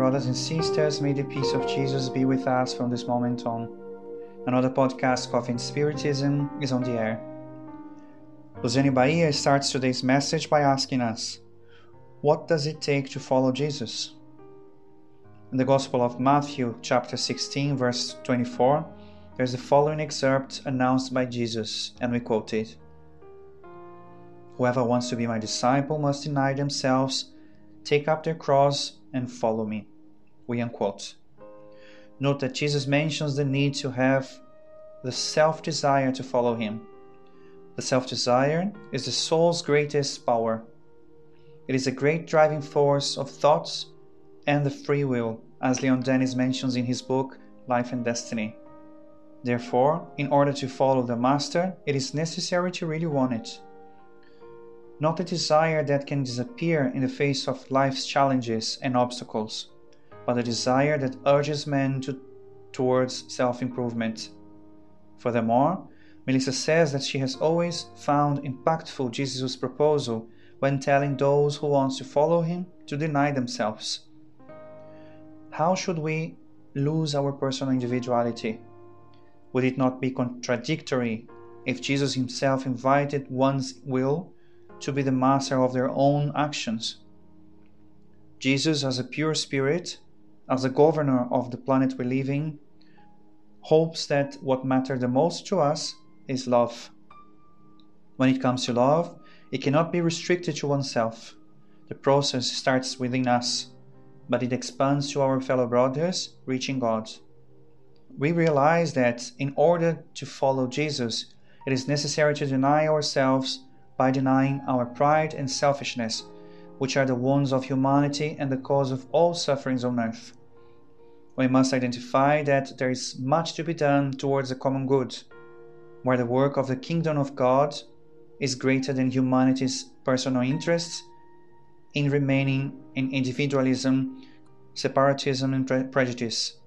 brothers and sisters, may the peace of Jesus be with us from this moment on. Another podcast, Coffee Spiritism, is on the air. Luciane Bahia starts today's message by asking us, What does it take to follow Jesus? In the Gospel of Matthew, chapter 16, verse 24, there's the following excerpt announced by Jesus, and we quote it Whoever wants to be my disciple must deny themselves, take up their cross, and follow me. We unquote. Note that Jesus mentions the need to have the self desire to follow him. The self desire is the soul's greatest power. It is a great driving force of thoughts and the free will, as Leon Denis mentions in his book Life and Destiny. Therefore, in order to follow the Master, it is necessary to really want it not a desire that can disappear in the face of life's challenges and obstacles, but a desire that urges men to, towards self improvement. Furthermore, Melissa says that she has always found impactful Jesus' proposal when telling those who want to follow him to deny themselves. How should we lose our personal individuality? Would it not be contradictory if Jesus himself invited one's will to be the master of their own actions. Jesus, as a pure spirit, as the governor of the planet we live in, hopes that what matters the most to us is love. When it comes to love, it cannot be restricted to oneself. The process starts within us, but it expands to our fellow brothers, reaching God. We realize that in order to follow Jesus, it is necessary to deny ourselves by denying our pride and selfishness, which are the wounds of humanity and the cause of all sufferings on earth. We must identify that there is much to be done towards the common good, where the work of the kingdom of God is greater than humanity's personal interests in remaining in individualism, separatism, and pre- prejudice.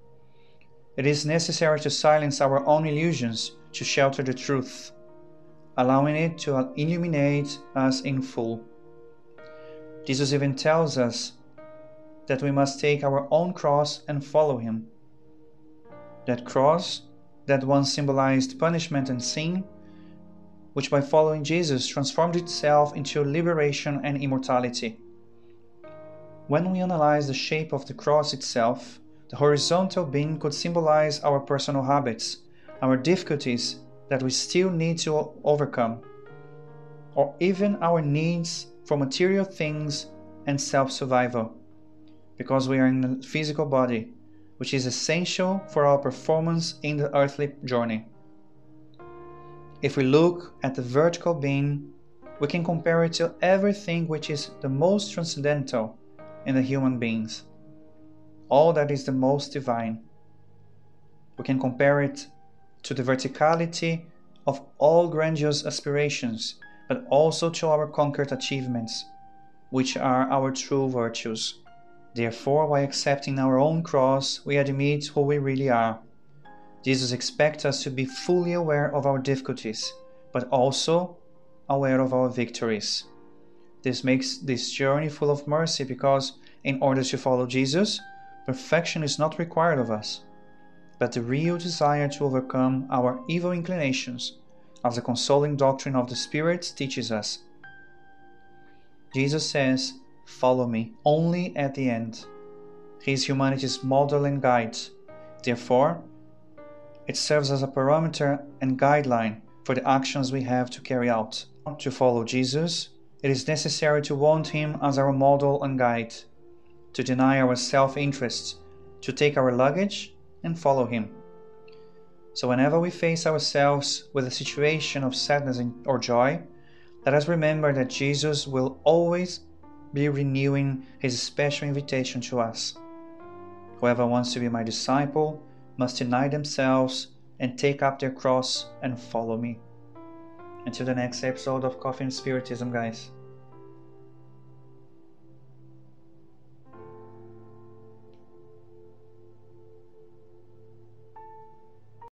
It is necessary to silence our own illusions to shelter the truth allowing it to illuminate us in full. Jesus even tells us that we must take our own cross and follow him. That cross that once symbolized punishment and sin, which by following Jesus transformed itself into liberation and immortality. When we analyze the shape of the cross itself, the horizontal beam could symbolize our personal habits, our difficulties, that we still need to overcome, or even our needs for material things and self survival, because we are in a physical body, which is essential for our performance in the earthly journey. If we look at the vertical being, we can compare it to everything which is the most transcendental in the human beings, all that is the most divine. We can compare it to the verticality of all grandiose aspirations, but also to our conquered achievements, which are our true virtues. Therefore, by accepting our own cross, we admit who we really are. Jesus expects us to be fully aware of our difficulties, but also aware of our victories. This makes this journey full of mercy because, in order to follow Jesus, perfection is not required of us but the real desire to overcome our evil inclinations, as the consoling doctrine of the Spirit teaches us. Jesus says, Follow me, only at the end. He is humanity's model and guide. Therefore, it serves as a parameter and guideline for the actions we have to carry out. To follow Jesus, it is necessary to want Him as our model and guide, to deny our self interest, to take our luggage and follow Him. So, whenever we face ourselves with a situation of sadness or joy, let us remember that Jesus will always be renewing His special invitation to us. Whoever wants to be my disciple must deny themselves and take up their cross and follow me. Until the next episode of Coffee and Spiritism, guys.